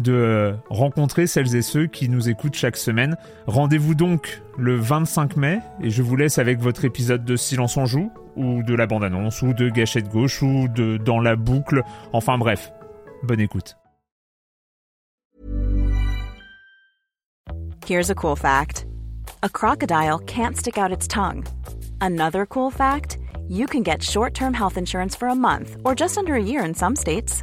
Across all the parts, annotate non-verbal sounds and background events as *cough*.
de rencontrer celles et ceux qui nous écoutent chaque semaine. Rendez-vous donc le 25 mai et je vous laisse avec votre épisode de Silence en joue ou de la bande-annonce ou de Gâchette gauche ou de Dans la boucle. Enfin bref, bonne écoute. Here's a cool fact. A crocodile can't stick out its tongue. Another cool fact, you can get short-term health insurance for a month or just under a year in some states.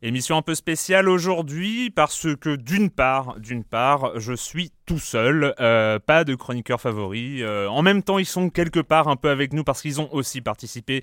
Émission un peu spéciale aujourd'hui parce que d'une part, d'une part, je suis tout seul, euh, pas de chroniqueur favori. Euh, en même temps, ils sont quelque part un peu avec nous parce qu'ils ont aussi participé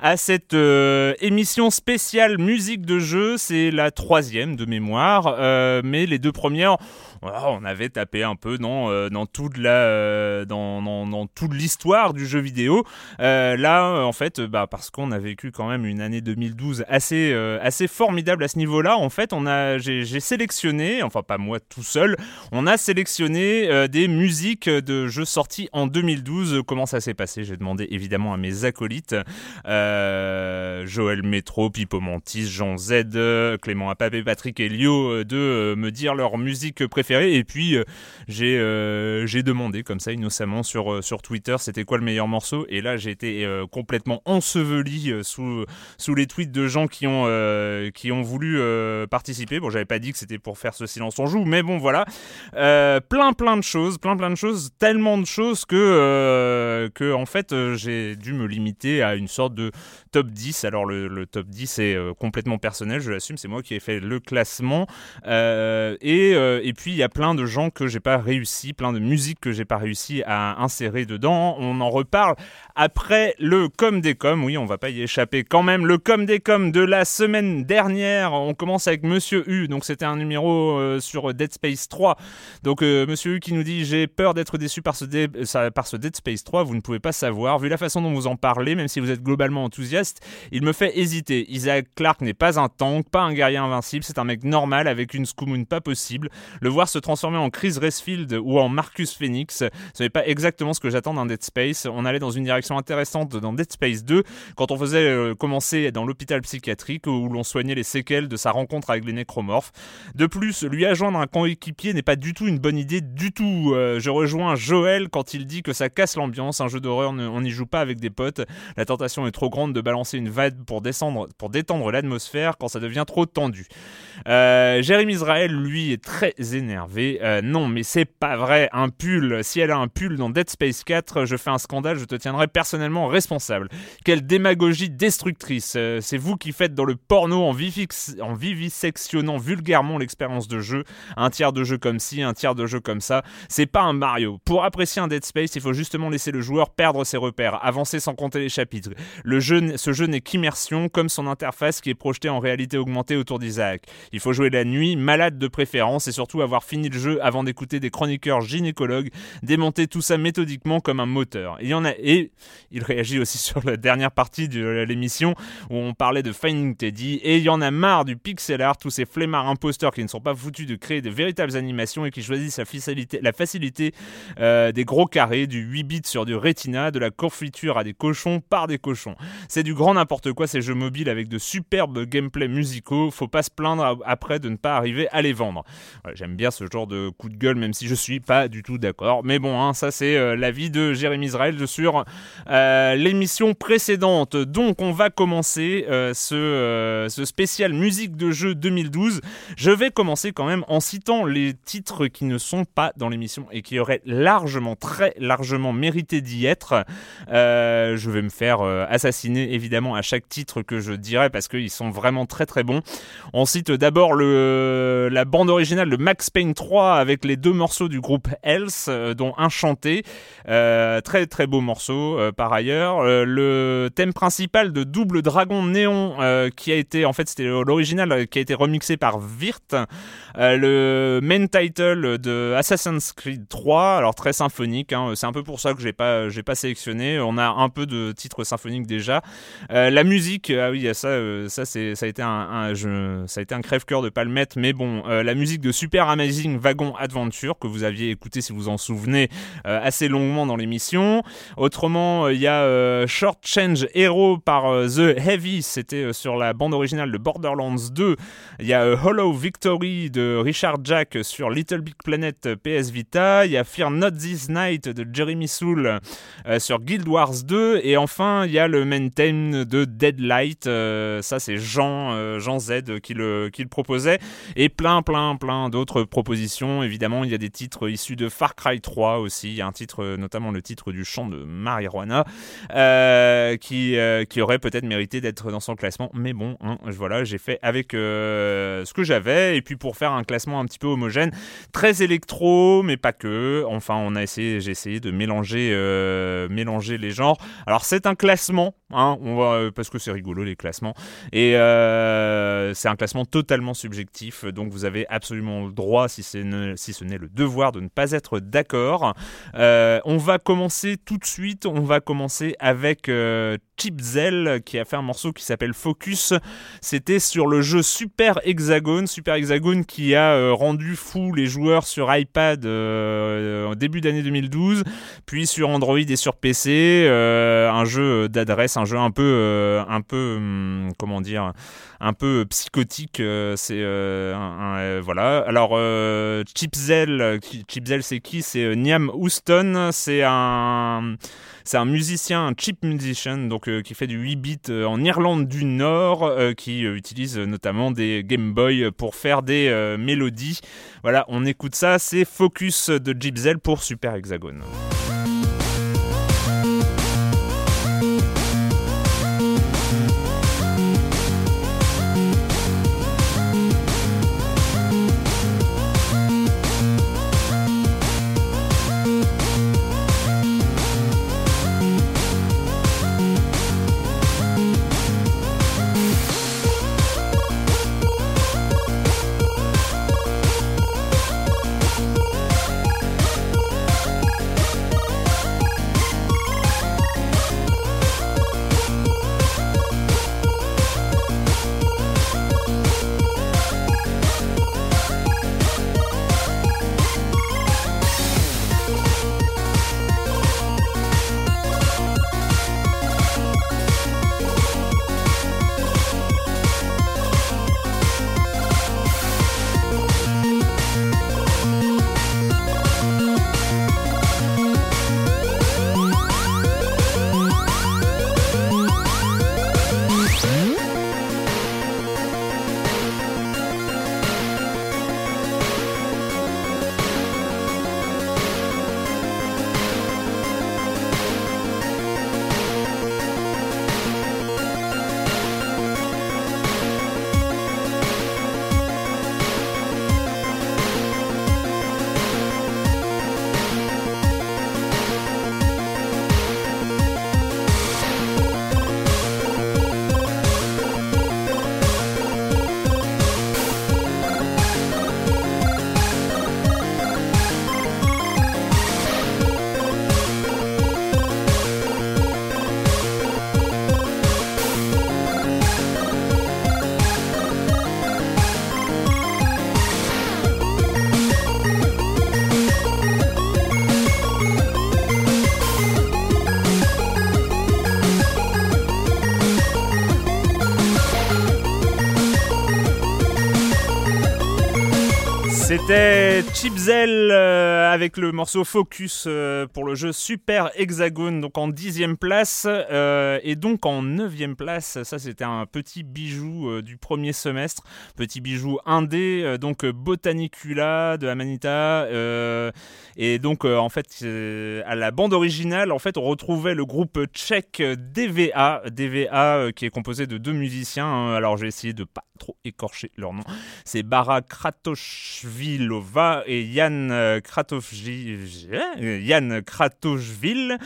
à cette euh, émission spéciale musique de jeu. C'est la troisième de mémoire, mais les deux premières on avait tapé un peu dans, euh, dans toute la, euh, dans, l'histoire du jeu vidéo. Euh, là, en fait, bah, parce qu'on a vécu quand même une année 2012 assez, assez formidable à ce niveau-là. En fait, on a, j'ai, sélectionné, enfin pas moi tout seul, on a sélectionné des musiques de jeux sortis en 2012. Comment ça s'est passé? J'ai demandé évidemment à mes acolytes, Joël Métro, Pipo Mantis, Jean Z, Clément Apapé, Patrick Elio, de me dire leur musique préférée et puis euh, j'ai euh, j'ai demandé comme ça innocemment sur euh, sur Twitter c'était quoi le meilleur morceau. Et là j'ai été complètement enseveli sous sous les tweets de gens qui ont qui ont voulu participer. Bon j'avais pas dit que c'était pour faire ce silence en joue, mais bon voilà plein plein de choses, plein plein de choses, tellement de choses que que en fait j'ai dû me limiter à une sorte de top 10. Alors le, le top 10 est complètement personnel, je l'assume, c'est moi qui ai fait le classement. et, et puis il y a plein de gens que j'ai pas réussi, plein de musiques que j'ai pas réussi à insérer dedans. On en reparle après le com des com. Oui, on va pas y échapper quand même. Le com des com de la semaine dernière. On commence avec Monsieur U. Donc c'était un numéro euh, sur Dead Space 3. Donc euh, Monsieur U qui nous dit j'ai peur d'être déçu par ce, Dead Space 3. Vous ne pouvez pas savoir. Vu la façon dont vous en parlez, même si vous êtes globalement enthousiaste, il me fait hésiter. Isaac Clarke n'est pas un tank, pas un guerrier invincible. C'est un mec normal avec une scoumoune pas possible. Le voir se transformer en Chris Resfield ou en Marcus Phoenix. Ce n'est pas exactement ce que j'attends d'un Dead Space. On allait dans une direction intéressante dans Dead Space 2 quand on faisait euh, commencer dans l'hôpital psychiatrique où l'on soignait les séquelles de sa rencontre avec les nécromorphes. De plus, lui adjoindre un coéquipier n'est pas du tout une bonne idée du tout. Euh, je rejoins Joël quand il dit que ça casse l'ambiance. Un jeu d'horreur, on n'y joue pas avec des potes. La tentation est trop grande de balancer une vague pour descendre, pour détendre l'atmosphère quand ça devient trop tendu. Euh, Jérémy Israël, lui, est très énervé euh, non, mais c'est pas vrai. Un pull, si elle a un pull dans Dead Space 4, je fais un scandale, je te tiendrai personnellement responsable. Quelle démagogie destructrice. Euh, c'est vous qui faites dans le porno en, vivisectionnant vulgairement l'expérience de jeu. Un tiers de jeu comme ci, un tiers de jeu comme ça. C'est pas un Mario. Pour apprécier un Dead Space, il faut justement laisser le, joueur perdre ses repères, avancer sans compter les chapitres. Le jeu, ce jeu n'est qu'immersion, comme son interface qui est projetée en réalité augmentée autour d'Isaac. Il faut jouer la nuit, malade de préférence, et surtout avoir fini le jeu avant d'écouter des chroniqueurs gynécologues démonter tout ça méthodiquement comme un moteur. il y en a, et il réagit aussi *laughs* sur la dernière partie de l'émission où on parlait de Finding Teddy, et il y en a marre du pixel art, tous ces flemmards imposteurs qui ne sont pas foutus de créer de véritables animations et qui choisissent la facilité, euh, des gros carrés, du 8 bits sur du Retina, de la confiture à des cochons par des cochons. C'est du grand n'importe quoi ces jeux mobiles avec de superbes gameplay musicaux, faut pas se plaindre après de ne pas arriver à les vendre. J'aime bien ce genre de coup de gueule même si je suis pas du tout d'accord. Mais bon, hein, ça c'est euh, l'avis de Jérémy Israël sur euh, l'émission précédente. Donc on va commencer ce, ce spécial musique de jeu 2012. Je vais commencer quand même en citant les titres qui ne sont pas dans l'émission et qui auraient largement, très largement mérité d'y être. Euh, je vais me faire euh, assassiner évidemment à chaque titre que je dirai parce qu'ils sont vraiment très très bons. On cite d'abord la bande originale de Max Payne 3 avec les deux morceaux du groupe Else, euh, dont un très très beau morceau par ailleurs. le thème principal de Double Dragon Néon qui a été, en fait c'était l'original qui a été remixé par Virt. le main title de Assassin's Creed 3, alors très symphonique, hein. c'est un peu pour ça que j'ai pas, j'ai pas sélectionné. On a un peu de titres symphoniques déjà. Euh, la musique, ah oui, ça, euh, ça c'est, ça a été un, ça a été un crève-cœur de pas le mettre, mais bon, euh, la musique de Super Amazing Wagon Adventure que vous aviez écouté si vous en souvenez assez longuement dans l'émission. Autrement, il y a Short Change Hero par The Heavy, c'était sur la bande originale de Borderlands 2. Il y a Hollow Victory de Richard Jack sur Little Big Planet PS Vita. Il y a Fear Not This Night de Jeremy Soule euh, sur Guild Wars 2. Et enfin, il y a le main theme de Deadlight. Euh, ça, c'est Jean, euh, Jean Z qui le, qui le proposait. Et plein, plein, plein d'autres propositions. Évidemment, il y a des titres issus de Far Cry 3 aussi. Il y a un titre, notamment le titre du chant de Marijuana, qui, qui aurait peut-être mérité d'être dans son classement. Mais bon, hein, voilà, j'ai fait avec ce que j'avais. Et puis pour faire un classement un petit peu homogène, très électro, mais pas que. Enfin, on a essayé, j'ai essayé de mélanger, euh, mélanger les genres. Alors c'est un classement, hein, on va, euh, parce que c'est rigolo les classements, et euh, c'est un classement totalement subjectif, donc vous avez absolument le droit, si, si ce n'est le devoir, de ne pas être d'accord. on va commencer tout de suite, on va commencer avec Chipzel qui a fait un morceau qui s'appelle Focus. C'était sur le jeu Super Hexagone, Super Hexagone qui a euh, rendu fou les joueurs sur iPad euh, au début d'année 2012, puis sur Android et sur PC, euh, un jeu d'adresse, un jeu un peu, un peu, hum, comment dire, un peu psychotique. c'est voilà. Alors Chipzel, Chipzel c'est qui? C'est Niam Houston. C'est un c'est un musicien, un chip musician, donc euh, qui fait du 8 bits euh, en Irlande du Nord, euh, qui utilise notamment des Game Boy pour faire des mélodies. Voilà, on écoute ça, c'est Focus de Gibzel pour Super Hexagone. C'était Chipzel euh, avec le morceau Focus euh, pour le jeu Super Hexagone, donc en dixième place euh, et donc en neuvième place. Ça, c'était un petit bijou du premier semestre, petit bijou indé, donc Botanicula de Amanita. et donc, en fait, à la bande originale, en fait, on retrouvait le groupe tchèque DVA, DVA qui est composé de deux musiciens. Hein. alors, j'ai essayé de pas trop écorcher leur nom. C'est Bara Kratochvilova et Yann euh, Yann Kratochvil.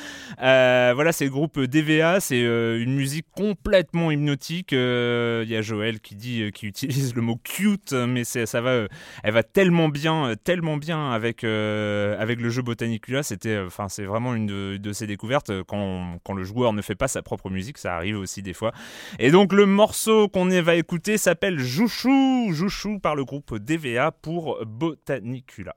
Euh, voilà, c'est le groupe DVA. C'est euh, une musique complètement hypnotique. Il y a Joël qui dit, qui utilise le mot cute, mais ça va, elle va tellement bien, tellement bien avec avec le jeu Botanicula. C'était, enfin, c'est vraiment une de, de ses découvertes. Quand, quand le joueur ne fait pas sa propre musique, ça arrive aussi des fois. Et donc le morceau qu'on va écouter s'appelle s'appelle Jouchou, Jouchou par le groupe DVA pour Botanicula.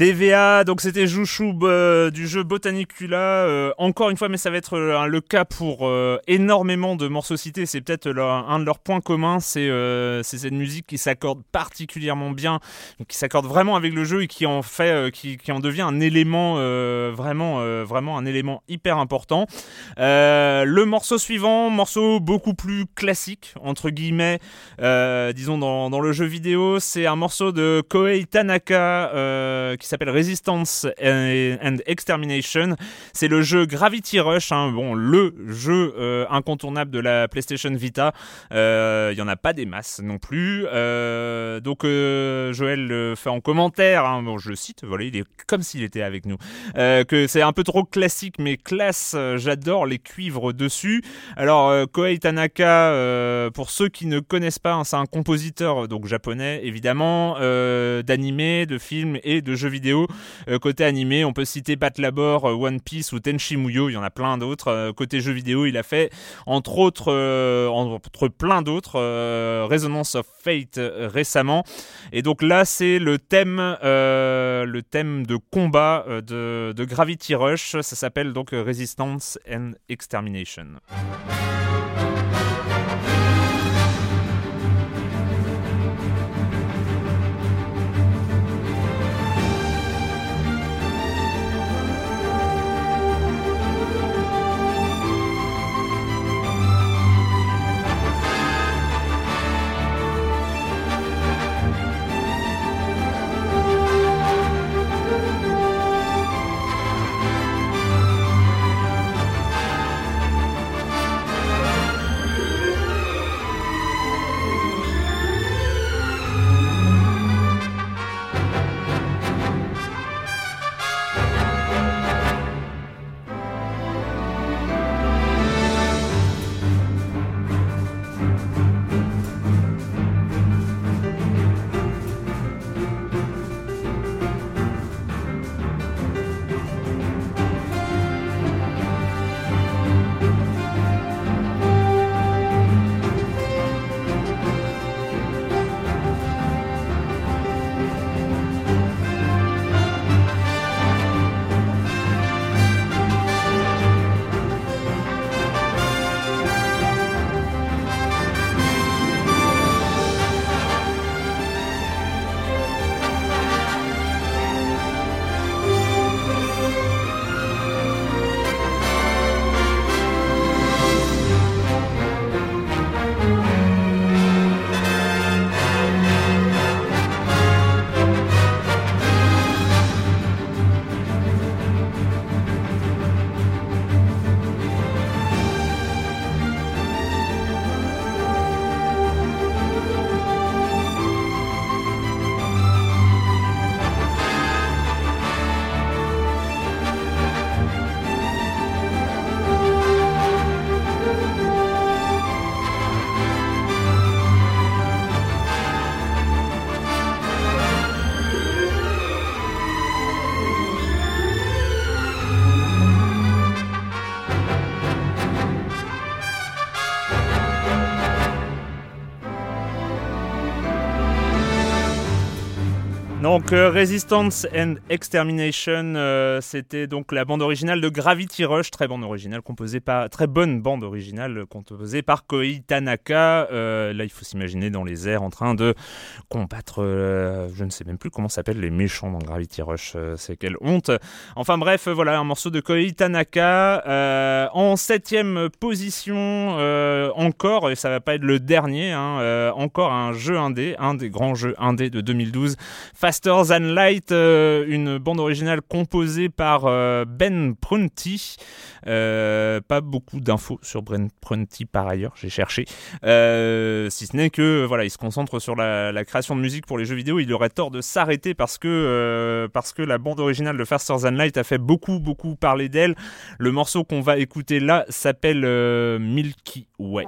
DVA, donc c'était Jouchou euh, du jeu Botanicula. Euh, encore une fois, mais ça va être euh, le cas pour énormément de morceaux cités. C'est peut-être un de leurs points communs. C'est cette musique qui s'accorde particulièrement bien, qui s'accorde vraiment avec le jeu et qui en fait, qui, en devient un élément vraiment, vraiment un élément hyper important. le morceau suivant, morceau beaucoup plus classique entre guillemets, disons dans, dans, le jeu vidéo, c'est un morceau de Koei Tanaka qui s'appelle Resistance and Extermination. C'est le jeu Gravity Rush, hein. bon, le jeu euh, incontournable de la PlayStation Vita. Il euh, y en a pas des masses non plus. Euh, donc Joël le fait en commentaire, hein. bon, je cite, voilà, il est comme s'il était avec nous, que c'est un peu trop classique, mais classe. J'adore les cuivres dessus. Alors Koei Tanaka, pour ceux qui ne connaissent pas, hein, c'est un compositeur donc japonais évidemment, d'animés, de films et de jeux vidéo Euh, côté animé, on peut citer Bat Labor, euh, One Piece ou Tenchi Muyo, il y en a plein d'autres. Euh, côté jeux vidéo, il a fait entre autres, entre plein d'autres, Resonance of Fate récemment. Et donc là, c'est le thème, le thème de combat de Gravity Rush. Ça s'appelle donc Resistance and Extermination. Donc euh, Resistance and Extermination, euh, c'était donc la bande originale de Gravity Rush, très bande originale composée par très bonne bande originale composée par Koei Tanaka. Euh, là, il faut s'imaginer dans les airs en train de combattre, je ne sais même plus comment s'appellent les méchants dans Gravity Rush. c'est quelle honte. Enfin bref, voilà un morceau de Koei Tanaka en septième position encore, et ça va pas être le dernier, hein, encore un jeu indé, un des grands jeux indés de 2012. Faster Than Light, euh, une bande originale composée par euh, Ben Prunty. Euh, pas beaucoup d'infos sur Ben Prunty par ailleurs, j'ai cherché. si ce n'est que voilà, il se concentre sur la, création de musique pour les jeux vidéo. Il aurait tort de s'arrêter parce que parce que la bande originale de Faster Than Light a fait beaucoup beaucoup parler d'elle. Le morceau qu'on va écouter là s'appelle Milky Way.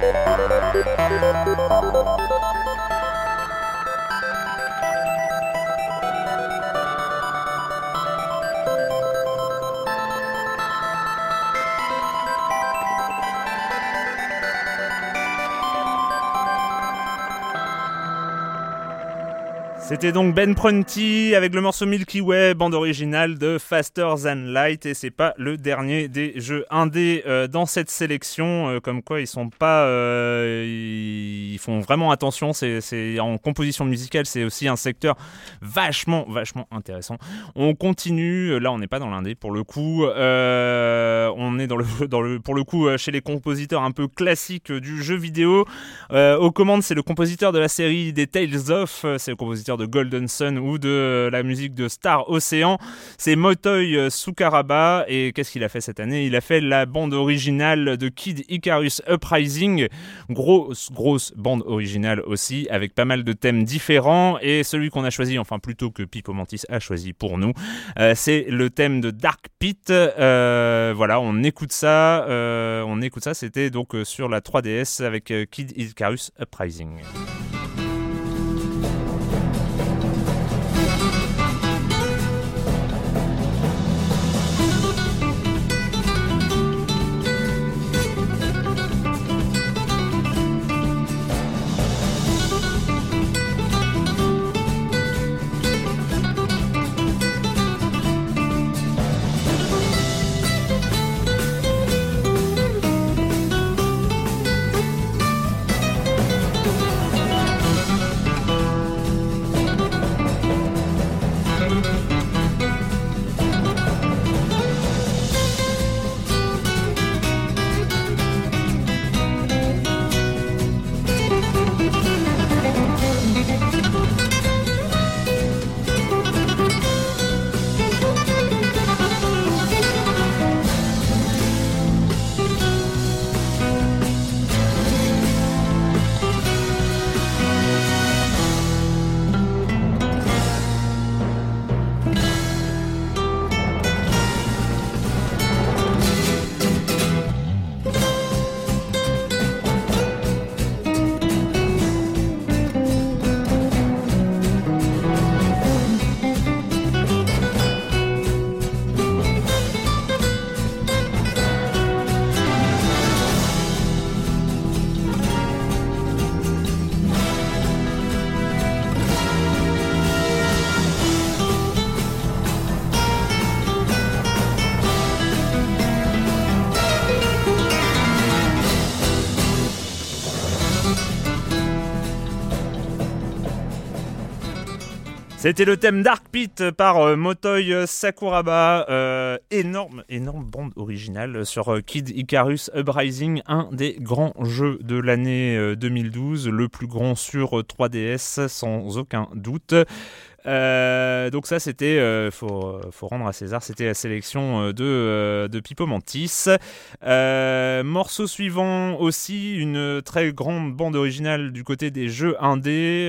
Thank you. C'était donc Ben Prunty avec le morceau Milky Way, bande originale de Faster Than Light, et c'est pas le dernier des jeux indés euh, dans cette sélection, euh, comme quoi ils sont pas, euh, ils font vraiment attention. C'est en composition musicale, c'est aussi un secteur vachement, vachement intéressant. On continue, là on n'est pas dans l'indé pour le coup, on est dans le, *laughs* dans le, pour le coup chez les compositeurs un peu classiques du jeu vidéo. aux commandes, c'est le compositeur de la série des Tales of, c'est le compositeur de Golden Sun ou de la musique de Star Ocean. C'est Motoi Sukaraba et qu'est-ce qu'il a fait cette année? Il a fait la bande originale de Kid Icarus Uprising, grosse grosse bande originale aussi avec pas mal de thèmes différents et celui qu'on a choisi, enfin plutôt que Pipo Mantis a choisi pour nous, euh, c'est le thème de Dark Pit. Euh, voilà, on écoute ça, euh, on écoute ça. C'était donc sur la 3DS avec Kid Icarus Uprising. C'était le thème Dark Pit par euh, Motoi Sakuraba. Euh, énorme, énorme bande originale sur euh, Kid Icarus Uprising, un des grands jeux de l'année 2012, le plus grand sur 3DS sans aucun doute. Euh, donc ça c'était, euh, faut, faut, rendre à César, c'était la sélection euh, de, de Pipo Mantis. morceau suivant aussi, une très grande bande originale du côté des jeux indés,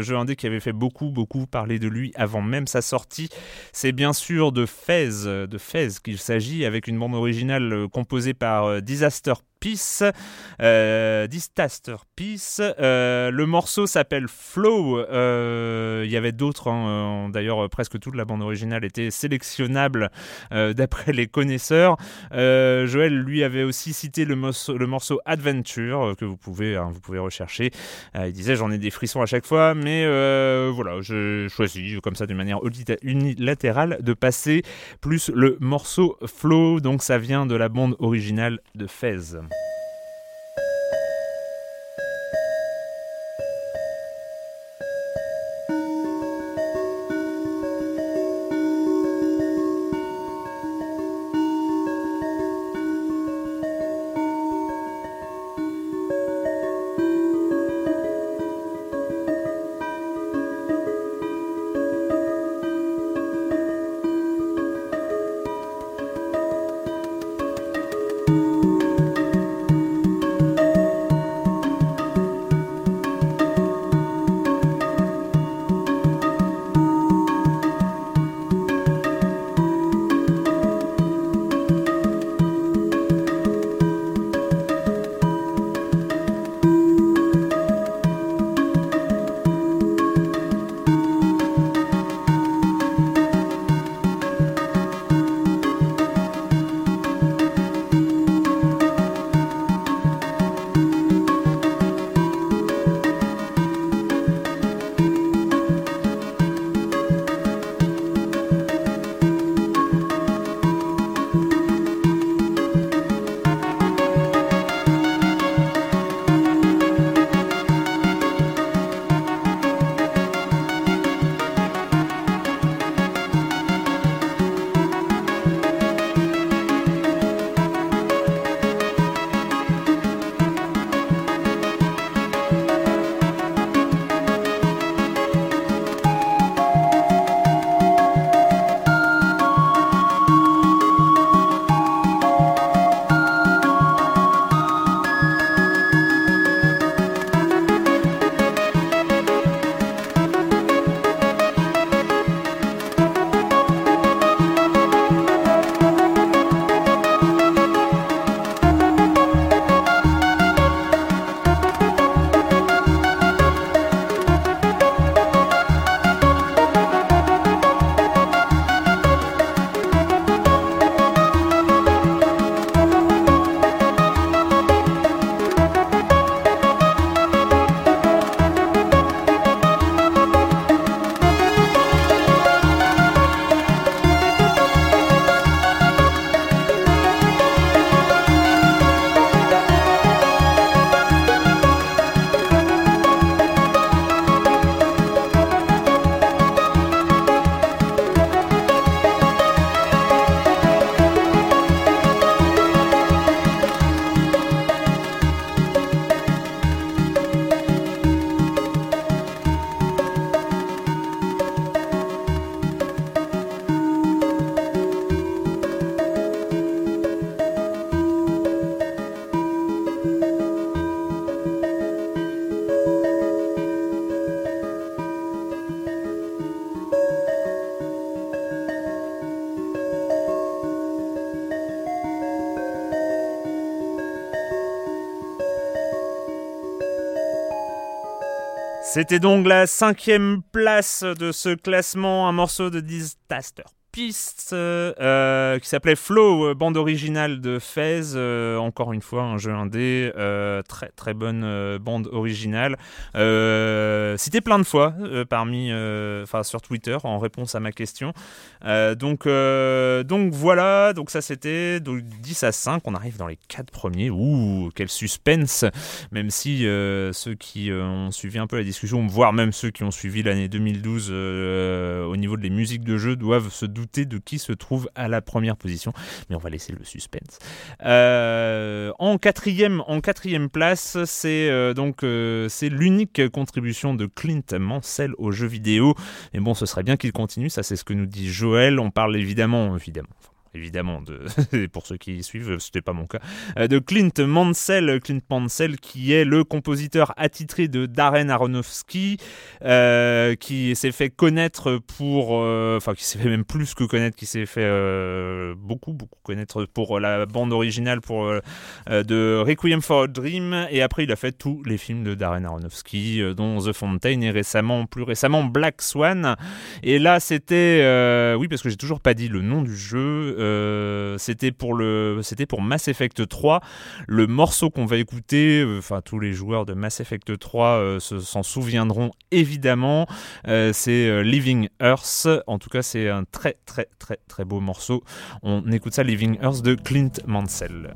jeu indé qui avait fait beaucoup beaucoup parler de lui avant même sa sortie. C'est bien sûr de Fez, de Fez qu'il s'agit avec une bande originale composée par Disaster Peace, euh, Disaster Peace. Euh, le morceau s'appelle Flow. Euh, il y avait d'autres, hein, d'ailleurs presque toute la bande originale était sélectionnable d'après les connaisseurs. Joël lui avait aussi cité le morceau, le morceau Adventure que vous pouvez, hein, vous pouvez rechercher. il disait j'en ai des frissons à chaque fois, mais voilà, j'ai choisi comme ça d'une manière unilatérale de passer plus le morceau Flow. Donc ça vient de la bande originale de Fez. C'était donc la cinquième place de ce classement, un morceau de Disaster piste euh, qui s'appelait Flow, bande originale de Fez. encore une fois, un jeu indé, très très bonne bande originale. cité plein de fois parmi, sur Twitter en réponse à ma question. Donc donc voilà, donc ça c'était 10 à 5. On arrive dans les 4 premiers. Ouh, quel suspense Même si ceux qui ont suivi un peu la discussion, voire même ceux qui ont suivi l'année 2012 euh, au niveau des musiques de jeu, doivent se douter de qui se trouve à la première position. Mais on va laisser le suspense. Euh, en, quatrième, en quatrième place, c'est euh, donc c'est l'unique contribution de Clint Mansell au jeu vidéo. Mais bon, ce serait bien qu'il continue, ça c'est ce que nous dit Joël. On parle évidemment, évidemment, évidemment, de, *laughs* pour ceux qui suivent, c'était pas mon cas, euh, de Clint Mansell, Clint Mansell qui est le compositeur attitré de Darren Aronofsky, euh, qui s'est fait connaître pour, euh, enfin qui s'est fait même plus que connaître, qui s'est fait beaucoup beaucoup connaître pour la bande originale pour de Requiem for a Dream, et après il a fait tous les films de Darren Aronofsky, dont The Fountain et récemment, plus récemment Black Swan. Et là c'était, oui parce que j'ai toujours pas dit le nom du jeu. Euh, c'était pour le, Mass Effect 3. Le morceau qu'on va écouter, euh, enfin tous les joueurs de Mass Effect 3 euh, s'en souviendront évidemment. c'est Living Earth. En tout cas, c'est un très très très très beau morceau. On écoute ça, Living Earth de Clint Mansell.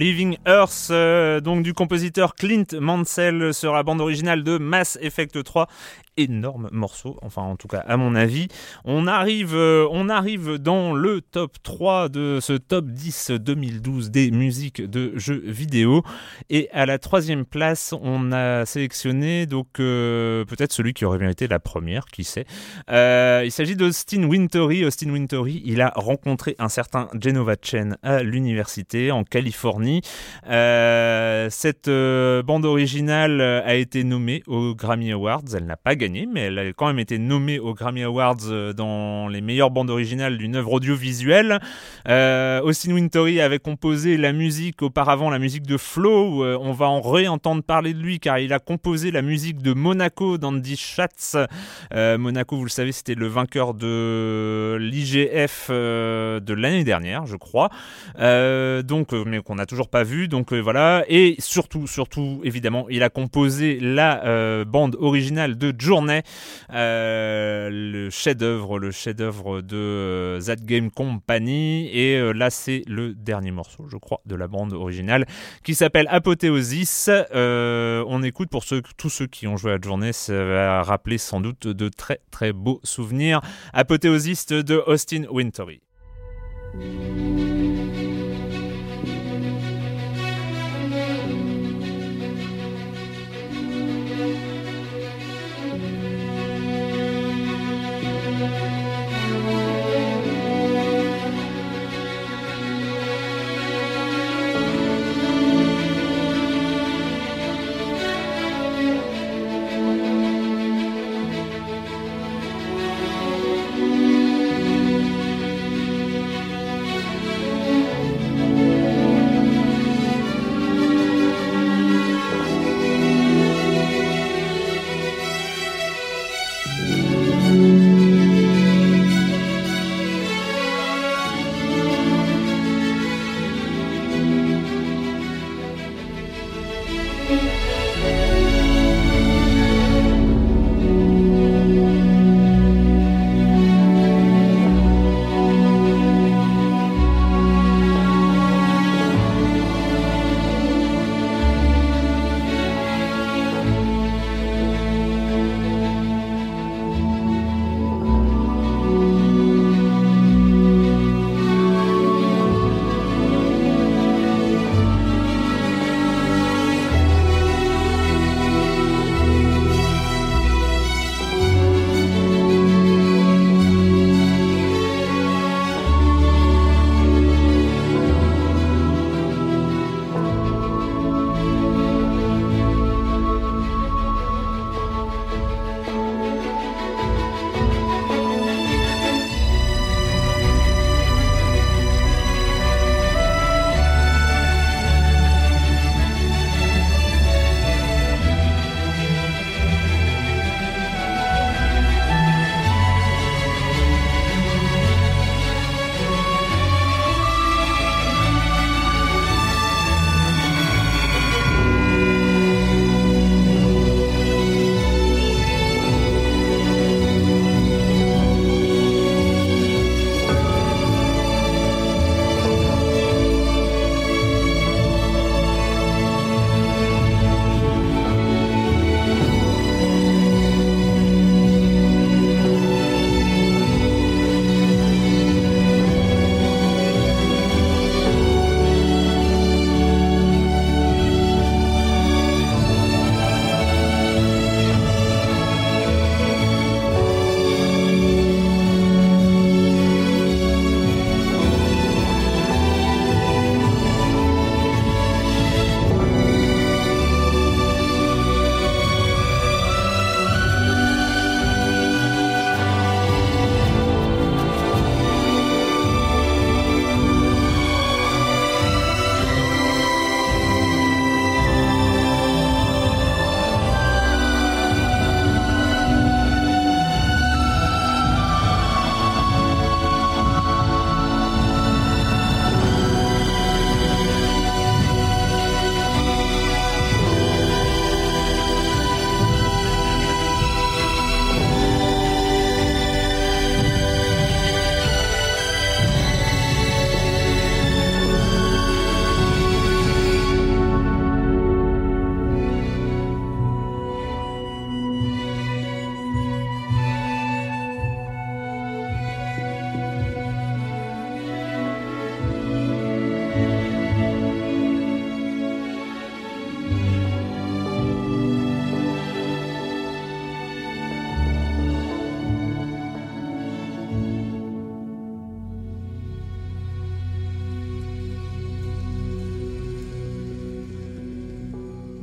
Living Earth, euh, donc du compositeur Clint Mansell, sera bande originale de Mass Effect 3 énorme morceau, enfin en tout cas à mon avis. On arrive, euh, on arrive dans le top 3 de ce top 10 2012 des musiques de jeux vidéo. Et à la troisième place, on a sélectionné donc euh, peut-être celui qui aurait bien été la première, qui sait. Euh, il s'agit d'Austin Wintory. Austin Wintory, il a rencontré un certain Genova Chen à l'université en Californie. cette bande originale a été nommée aux Grammy Awards. Elle n'a pas gagné mais elle a quand même été nommée aux Grammy Awards euh, dans les meilleures bandes originales d'une œuvre audiovisuelle. Euh, Austin Wintory avait composé la musique auparavant, la musique de Flow. Euh, on va en réentendre parler de lui car il a composé la musique de Monaco d'Andy Schatz. Euh, Monaco, vous le savez, c'était le vainqueur de l'IGF de l'année dernière, je crois. donc, mais qu'on n'a toujours pas vu. Donc voilà. Et surtout, surtout, évidemment, il a composé la bande originale de Journey euh, le chef-d'œuvre, le chef-d'œuvre de euh, That Game Company. Et euh, là, c'est le dernier morceau, je crois, de la bande originale qui s'appelle Apothéosis. on écoute pour ceux, tous ceux qui ont joué à la journée, ça va rappeler sans doute de très très beaux souvenirs. Apothéosis de Austin Wintory.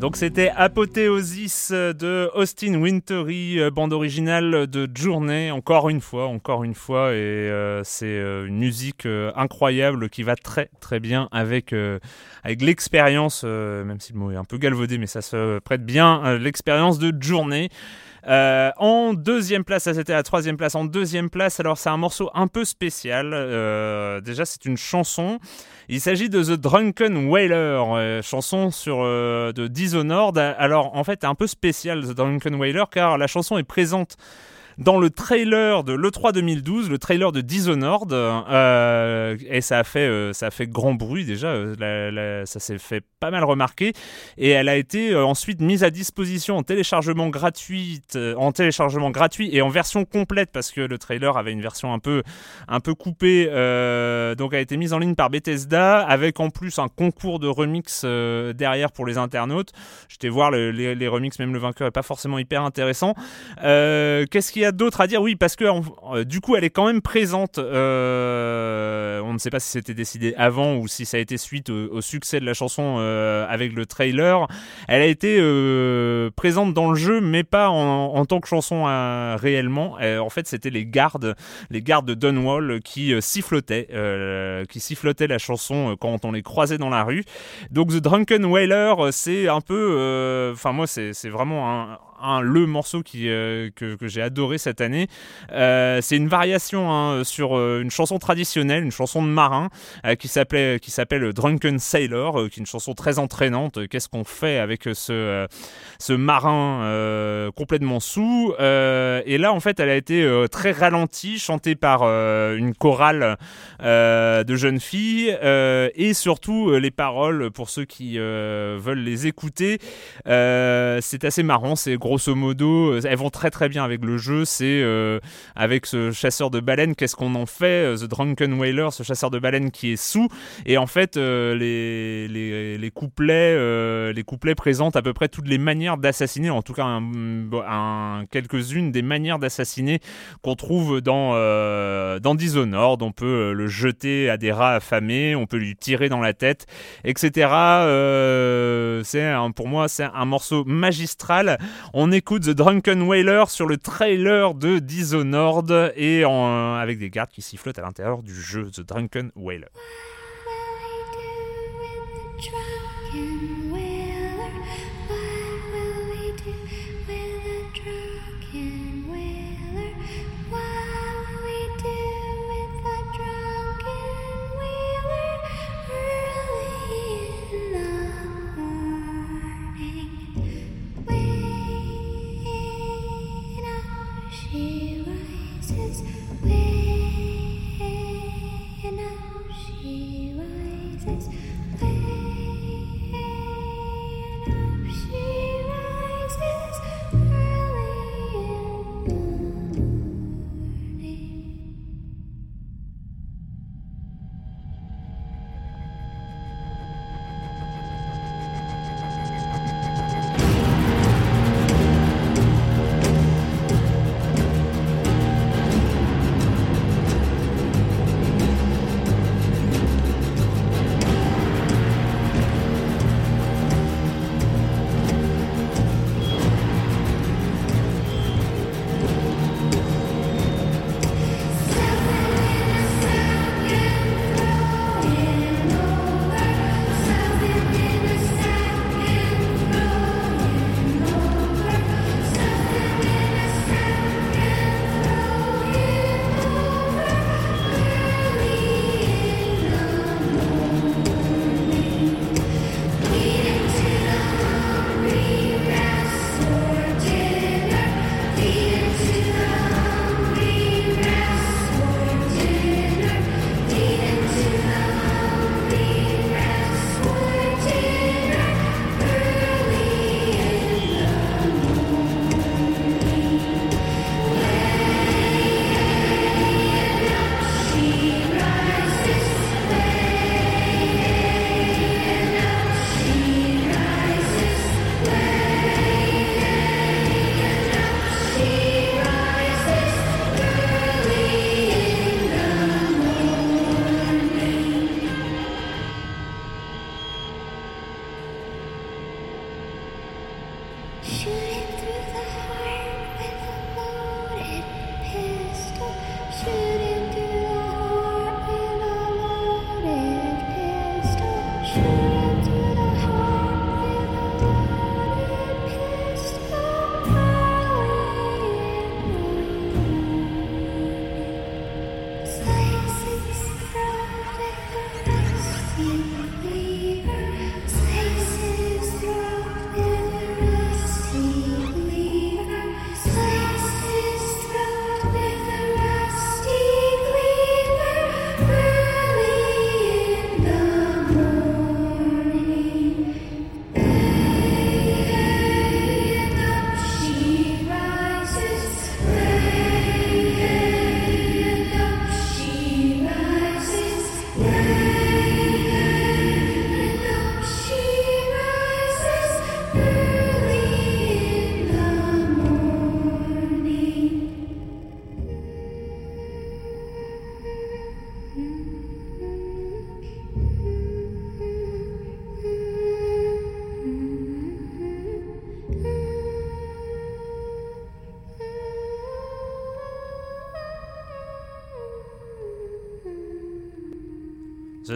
Donc c'était Apothéosis de Austin Wintory, euh, bande originale de Journée, encore une fois, encore une fois, et euh, c'est euh, une musique incroyable qui va très très bien avec, avec l'expérience, même si le mot est un peu galvaudé, mais ça se prête bien, l'expérience de Journée. En deuxième place, ça c'était la troisième place. En deuxième place, alors c'est un morceau un peu spécial. déjà, c'est une chanson. Il s'agit de The Drunken Whaler, euh, chanson sur, euh, de Dishonored. Alors en fait, un peu spécial The Drunken Whaler car la chanson est présente dans le trailer de l'E3 2012, le trailer de Dishonored, euh, et ça a fait euh, ça a fait grand bruit déjà, euh, ça s'est fait pas mal remarquer, et elle a été euh, ensuite mise à disposition en téléchargement gratuit, en téléchargement gratuit et en version complète parce que le trailer avait une version un peu un peu coupée, donc a été mise en ligne par Bethesda avec en plus un concours de remix derrière pour les internautes. J'étais voir les, les remix, même le vainqueur est pas forcément hyper intéressant. Qu'est-ce qu'il y a d'autres à dire Oui, parce que euh, du coup, elle est quand même présente. Euh, on ne sait pas si c'était décidé avant ou si ça a été suite au, succès de la chanson euh, avec le trailer. Elle a été présente dans le jeu, mais pas en, tant que chanson réellement. en fait, c'était les gardes, les gardes de Dunwall qui sifflotaient, qui sifflotaient la chanson quand on les croisait dans la rue. Donc The Drunken Whaler, c'est un peu, enfin moi, c'est vraiment un un, le morceau qui, euh, que, j'ai adoré cette année. Euh, c'est une variation hein, sur euh, une chanson traditionnelle, une chanson de marin qui qui s'appelle Drunken Sailor, qui est une chanson très entraînante. Qu'est-ce qu'on fait avec ce ce marin complètement sous Et là, en fait, elle a été très ralentie, chantée par une chorale de jeunes filles et surtout les paroles pour ceux qui veulent les écouter. c'est assez marrant, c'est grosso modo, euh, elles vont très très bien avec le jeu. C'est euh, avec ce chasseur de baleines, qu'est-ce qu'on en fait euh, The Drunken Whaler, ce chasseur de baleines qui est sous. Et en fait, les, les, couplets, les couplets présentent à peu près toutes les manières d'assassiner, en tout cas un, quelques-unes des manières d'assassiner qu'on trouve dans, dans Dishonored. On peut le jeter à des rats affamés, on peut lui tirer dans la tête, etc. c'est pour moi, c'est un morceau magistral. On écoute The Drunken Whaler sur le trailer de Dishonored et avec des gardes qui sifflotent à l'intérieur du jeu The Drunken Whaler.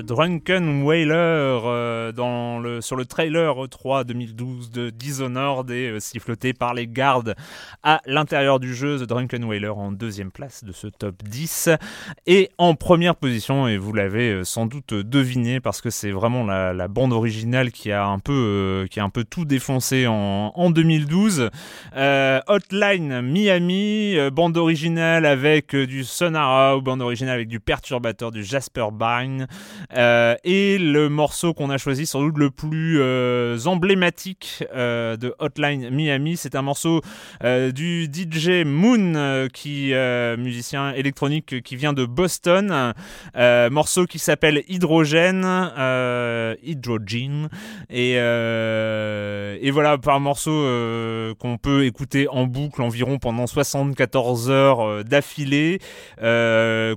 Drunken Whaler euh, dans le, sur le trailer 3 2012 de Dishonored et euh, siffloté par les gardes à l'intérieur du jeu. The Drunken Whaler en deuxième place de ce top 10 et en première position, et vous l'avez euh, sans doute deviné parce que c'est vraiment la, bande originale qui a un peu, qui a tout défoncé en, en 2012. Hotline Miami, bande originale avec du Sonara, bande originale avec du perturbateur, du Jasper Bine. Euh, et le morceau qu'on a choisi, sans doute le plus euh, emblématique euh, de Hotline Miami, c'est un morceau du DJ Moon, qui musicien électronique qui vient de Boston. morceau qui s'appelle Hydrogène, Hydrogen, et, et voilà, par morceau qu'on peut écouter en boucle environ pendant 74 heures d'affilée.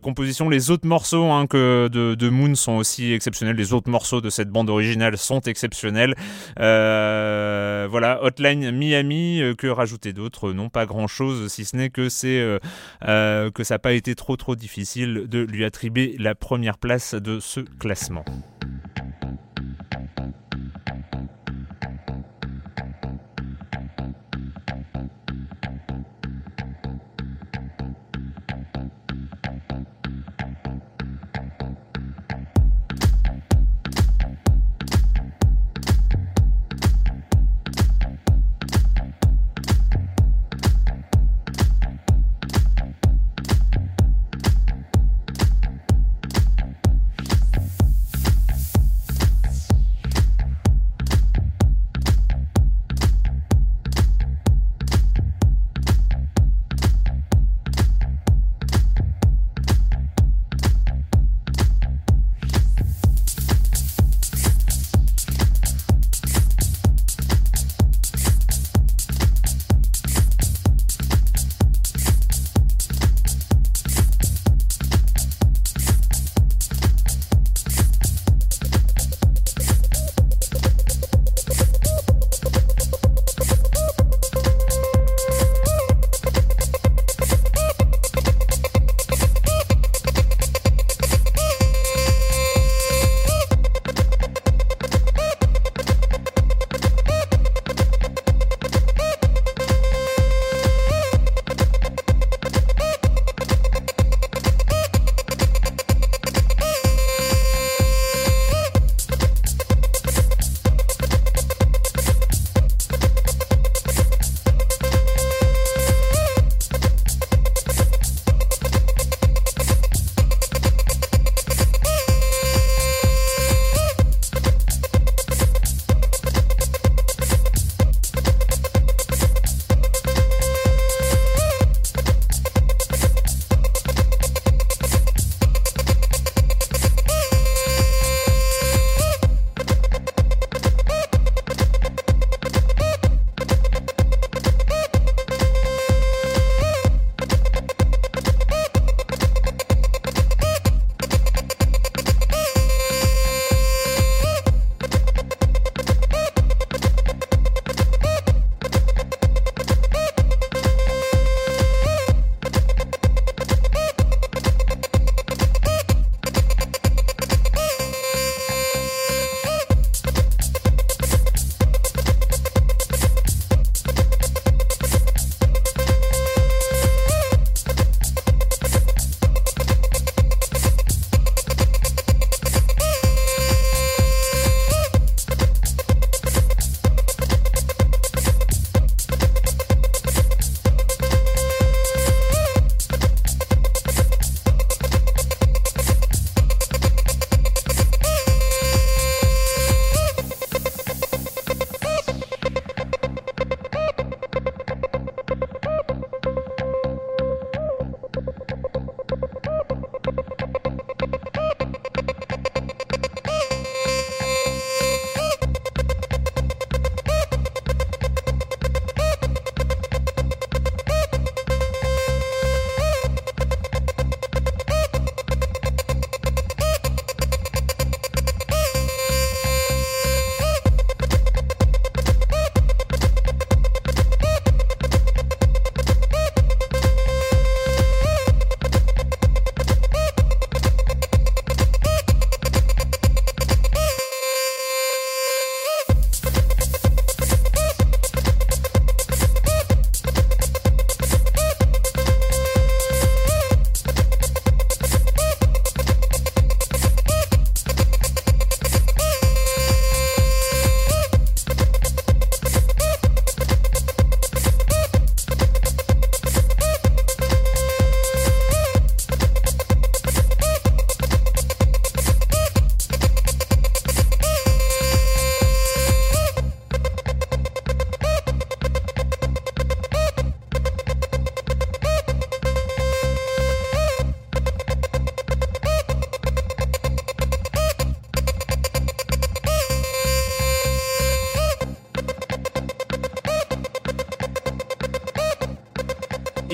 composition, les autres morceaux hein, que de, de Moon sont aussi. Les autres morceaux de cette bande originale sont exceptionnels. Euh, voilà, Hotline Miami, euh, que rajouter d'autre? Non, pas grand chose, si ce n'est que c'est euh, que ça n'a pas été trop trop difficile de lui attribuer la première place de ce classement.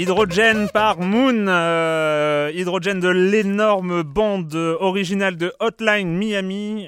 Hydrogen par Moon, euh, Hydrogen de l'énorme bande originale de Hotline Miami.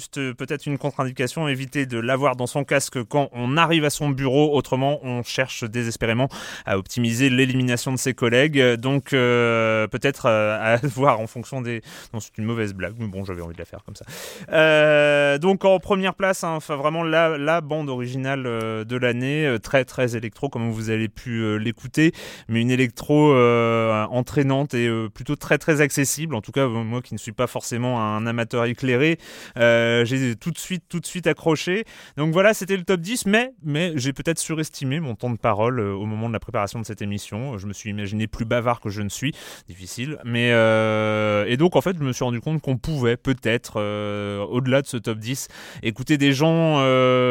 Euh, juste euh, peut-être une contre-indication, éviter de l'avoir dans son casque quand on arrive à son bureau. Autrement, on cherche désespérément à optimiser l'élimination de ses collègues. Donc peut-être à *laughs* voir en fonction des. Non, c'est une mauvaise blague, mais bon, j'avais envie de la faire comme ça. donc en première place, hein, vraiment la, bande originale de l'année, très très électro, comme vous avez pu l'écouter mais une électro euh, entraînante et euh, plutôt très très accessible. En tout cas, moi qui ne suis pas forcément un amateur éclairé, euh, j'ai tout de suite tout de suite accroché. Donc voilà, c'était le top 10, mais mais j'ai peut-être surestimé mon temps de parole au moment de la préparation de cette émission. Je me suis imaginé plus bavard que je ne suis, difficile. Mais et donc en fait, je me suis rendu compte qu'on pouvait peut-être au-delà de ce top 10 écouter des gens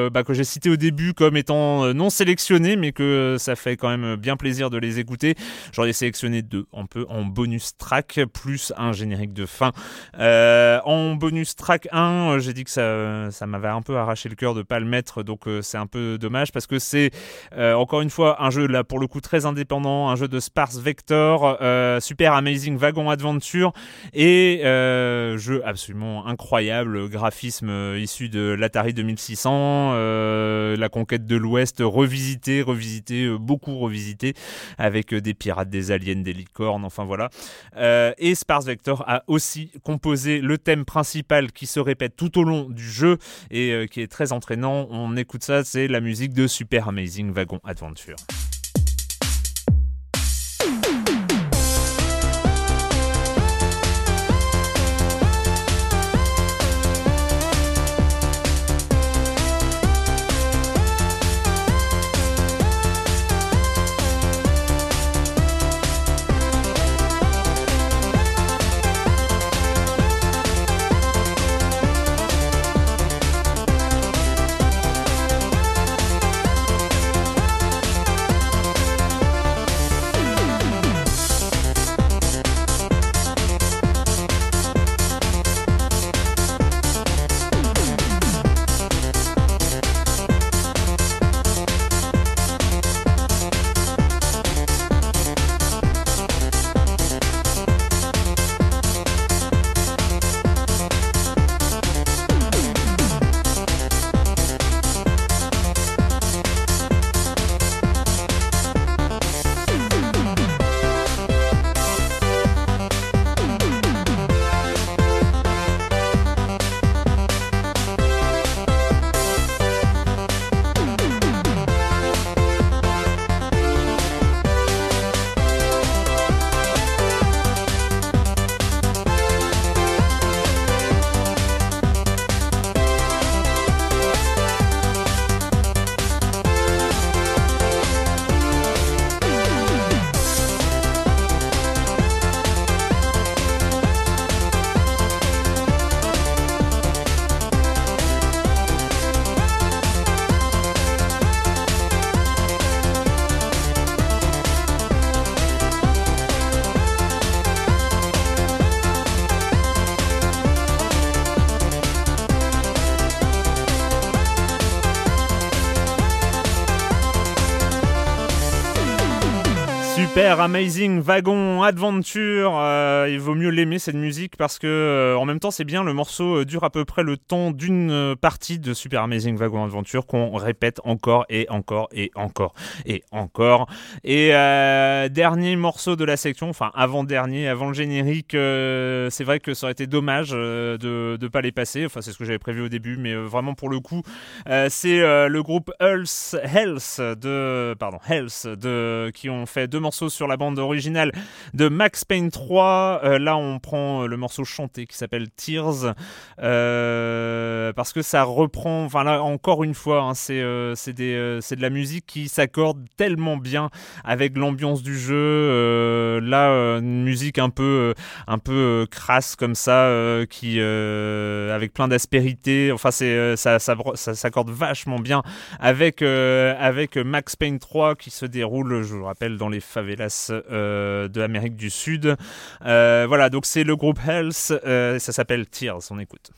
bah, que j'ai cités au début comme étant non sélectionnés, mais que ça fait quand même bien plaisir de les écouter. J'en ai sélectionné deux, un peu en bonus track, plus un générique de fin. Euh, en bonus track 1, j'ai dit que ça, m'avait un peu arraché le cœur de pas le mettre, donc euh, c'est un peu dommage parce que c'est euh, encore une fois un jeu là pour le coup très indépendant, un jeu de Sparse Vector, super amazing wagon adventure et jeu absolument incroyable, graphisme issu de l'Atari 2600, la conquête de l'Ouest revisité, revisité, beaucoup revisité avec euh, des pirates, des aliens, des licornes, enfin voilà. Euh, et Sparse Vector a aussi composé le thème principal qui se répète tout au long du jeu et euh, qui est très entraînant. On écoute ça, c'est la musique de Super Amazing Wagon Adventure. Amazing Wagon Adventure. Euh, il vaut mieux l'aimer cette musique parce que euh, en même temps c'est bien. Le morceau euh, dure à peu près le temps d'une partie de Super Amazing Wagon Adventure qu'on répète encore et encore et encore et encore. Et dernier morceau de la section, enfin avant dernier, avant le générique, c'est vrai que ça aurait été dommage de ne pas les passer. Enfin c'est ce que j'avais prévu au début, mais vraiment pour le coup, c'est le groupe Health, Health de pardon de qui ont fait deux morceaux sur la bande originale de Max Payne 3. Euh, là, on prend euh, le morceau chanté qui s'appelle Tears euh, parce que ça reprend. Enfin là, encore une fois, hein, c'est c'est de la musique qui s'accorde tellement bien avec l'ambiance du jeu. là, une musique un peu un peu crasse comme ça, qui avec plein d'aspérité. Enfin, ça, ça, ça s'accorde vachement bien avec avec Max Payne 3 qui se déroule, je vous rappelle, dans les favelas euh, de l'Amérique du Sud. Euh, voilà, donc c'est le groupe Health, euh, ça s'appelle Tears, on écoute.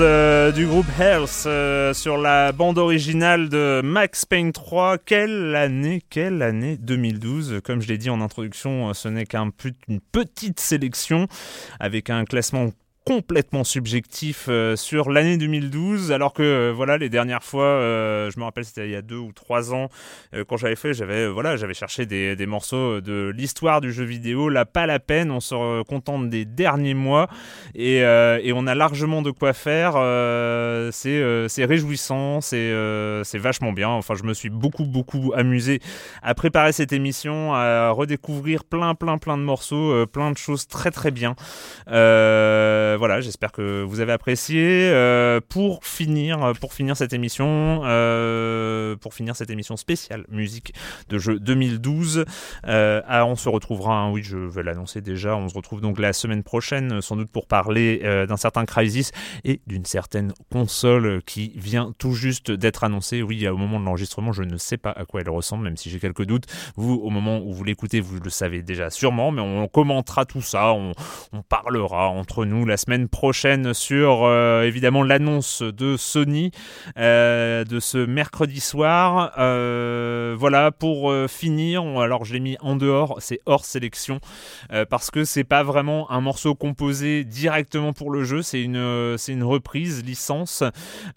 Euh, du groupe Health euh, sur la bande originale de Max Payne 3. Quelle année, quelle année 2012. Comme je l'ai dit en introduction, ce n'est qu'une petite sélection avec un classement complètement subjectif euh, sur l'année 2012, alors que euh, voilà les dernières fois, euh, je me rappelle c'était il y a deux ou trois ans quand j'avais fait, j'avais voilà j'avais cherché des, des, morceaux de l'histoire du jeu vidéo, là pas la peine, on se contente des derniers mois et, et on a largement de quoi faire, c'est réjouissant, c'est c'est vachement bien. Enfin je me suis beaucoup beaucoup amusé à préparer cette émission, à redécouvrir plein plein plein de morceaux, plein de choses très très bien. Euh, voilà, j'espère que vous avez apprécié. Euh, pour finir, pour finir cette émission, euh, pour finir cette émission spéciale musique de jeu 2012, ah, on se retrouvera. Hein, oui, je vais l'annoncer déjà. On se retrouve donc la semaine prochaine, sans doute pour parler d'un certain Crisis et d'une certaine console qui vient tout juste d'être annoncée. Oui, au moment de l'enregistrement, je ne sais pas à quoi elle ressemble, même si j'ai quelques doutes. Vous, au moment où vous l'écoutez, vous le savez déjà sûrement, mais on commentera tout ça, on, parlera entre nous semaine prochaine sur euh, évidemment l'annonce de Sony euh, de ce mercredi soir. Euh, voilà pour finir. Alors je l'ai mis en dehors, c'est hors sélection parce que c'est pas vraiment un morceau composé directement pour le jeu. C'est une c'est une reprise licence.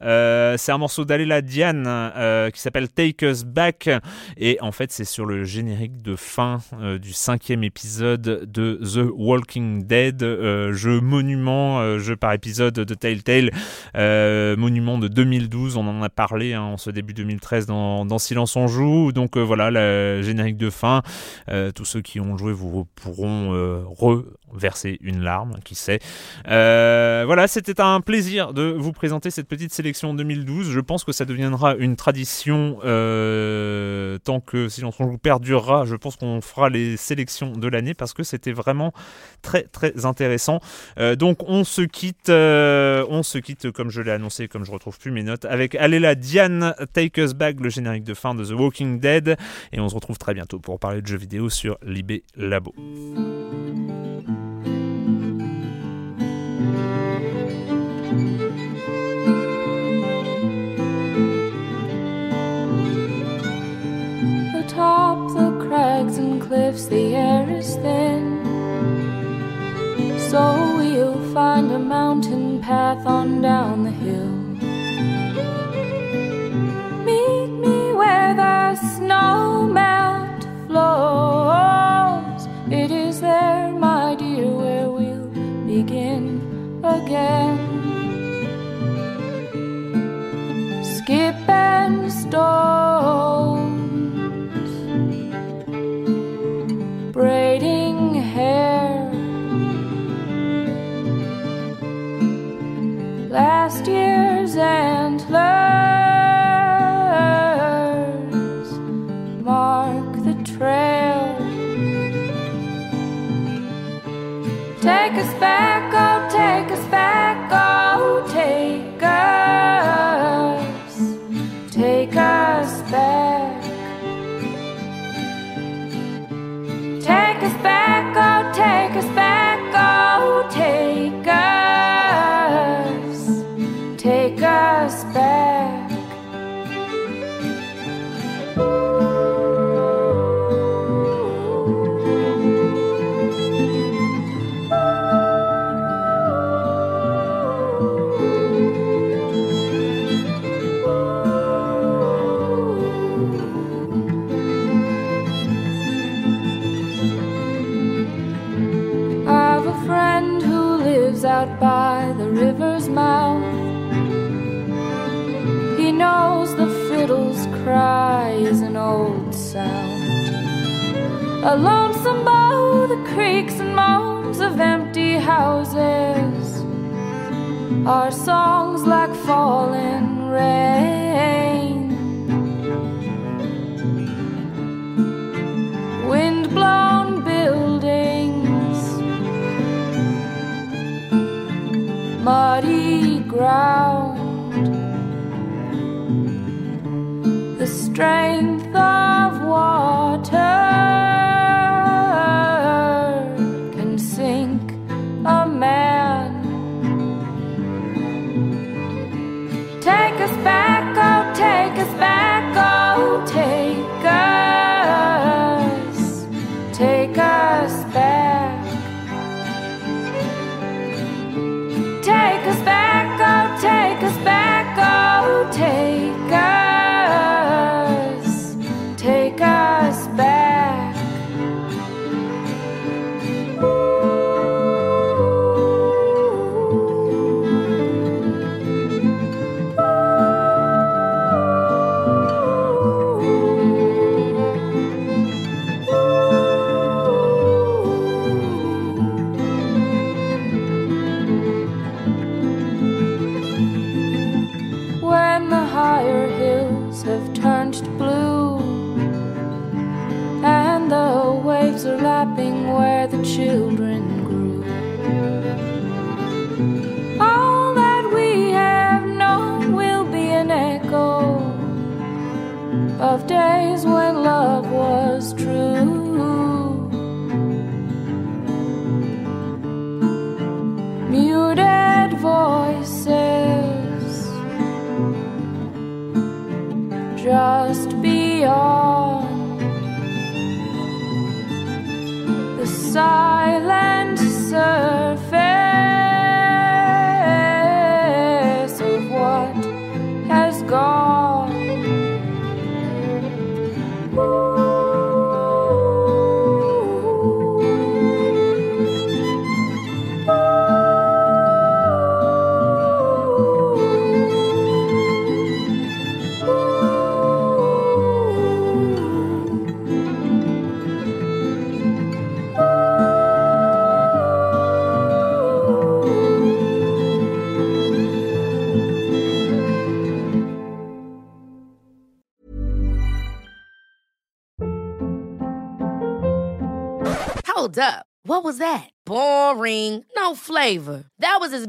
c'est un morceau d'Alela Diane qui s'appelle Take Us Back et en fait c'est sur le générique de fin du cinquième épisode de The Walking Dead, jeu monument euh, jeu par épisode de Telltale, euh, monument de 2012, on en a parlé hein, en ce début 2013 dans, dans Silence on joue, donc euh, voilà, le générique de fin, tous ceux qui ont joué vous pourront re verser une larme, qui sait. Euh, voilà, c'était un plaisir de vous présenter cette petite sélection 2012. Je pense que ça deviendra une tradition euh, tant que Silence on joue perdurera. Je pense qu'on fera les sélections de l'année parce que c'était vraiment très très intéressant. Euh, donc on se quitte, on se quitte comme je l'ai annoncé, comme je retrouve plus mes notes, avec Aléla Diane, Take Us Back, le générique de fin de The Walking Dead, et on se retrouve très bientôt pour parler de jeux vidéo sur Libé Labo. Atop the crags and cliffs, the air is thin. So we'll find a mountain path on down the hill. Meet me where the snow melt flows. It is there, my dear, where we'll begin again. Skip and stone. last year's antlers mark the trail. Take us back, oh, take us back, oh, take us, take us